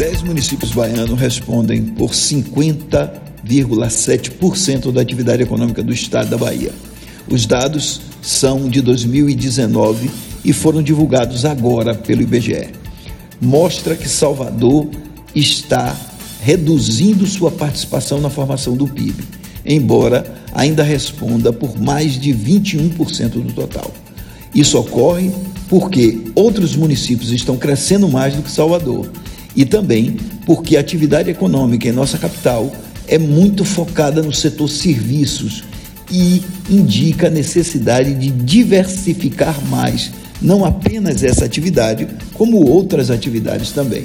dez municípios baianos respondem por 50,7% da atividade econômica do estado da Bahia. Os dados são de 2019 e foram divulgados agora pelo IBGE. Mostra que Salvador está reduzindo sua participação na formação do PIB, embora ainda responda por mais de 21% do total. Isso ocorre porque outros municípios estão crescendo mais do que Salvador e também porque a atividade econômica em nossa capital é muito focada no setor serviços e indica a necessidade de diversificar mais não apenas essa atividade, como outras atividades também.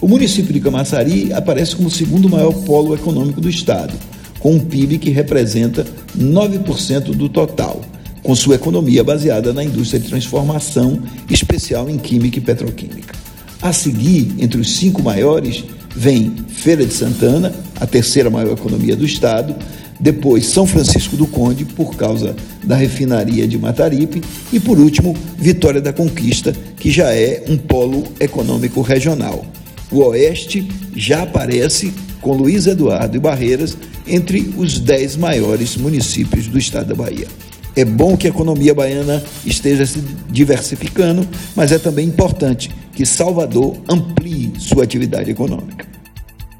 O município de Camaçari aparece como o segundo maior polo econômico do estado, com um PIB que representa 9% do total, com sua economia baseada na indústria de transformação, especial em química e petroquímica. A seguir, entre os cinco maiores, vem Feira de Santana, a terceira maior economia do estado, depois São Francisco do Conde, por causa da refinaria de Mataripe, e por último, Vitória da Conquista, que já é um polo econômico regional. O Oeste já aparece com Luiz Eduardo e Barreiras entre os dez maiores municípios do estado da Bahia. É bom que a economia baiana esteja se diversificando, mas é também importante que Salvador amplie sua atividade econômica.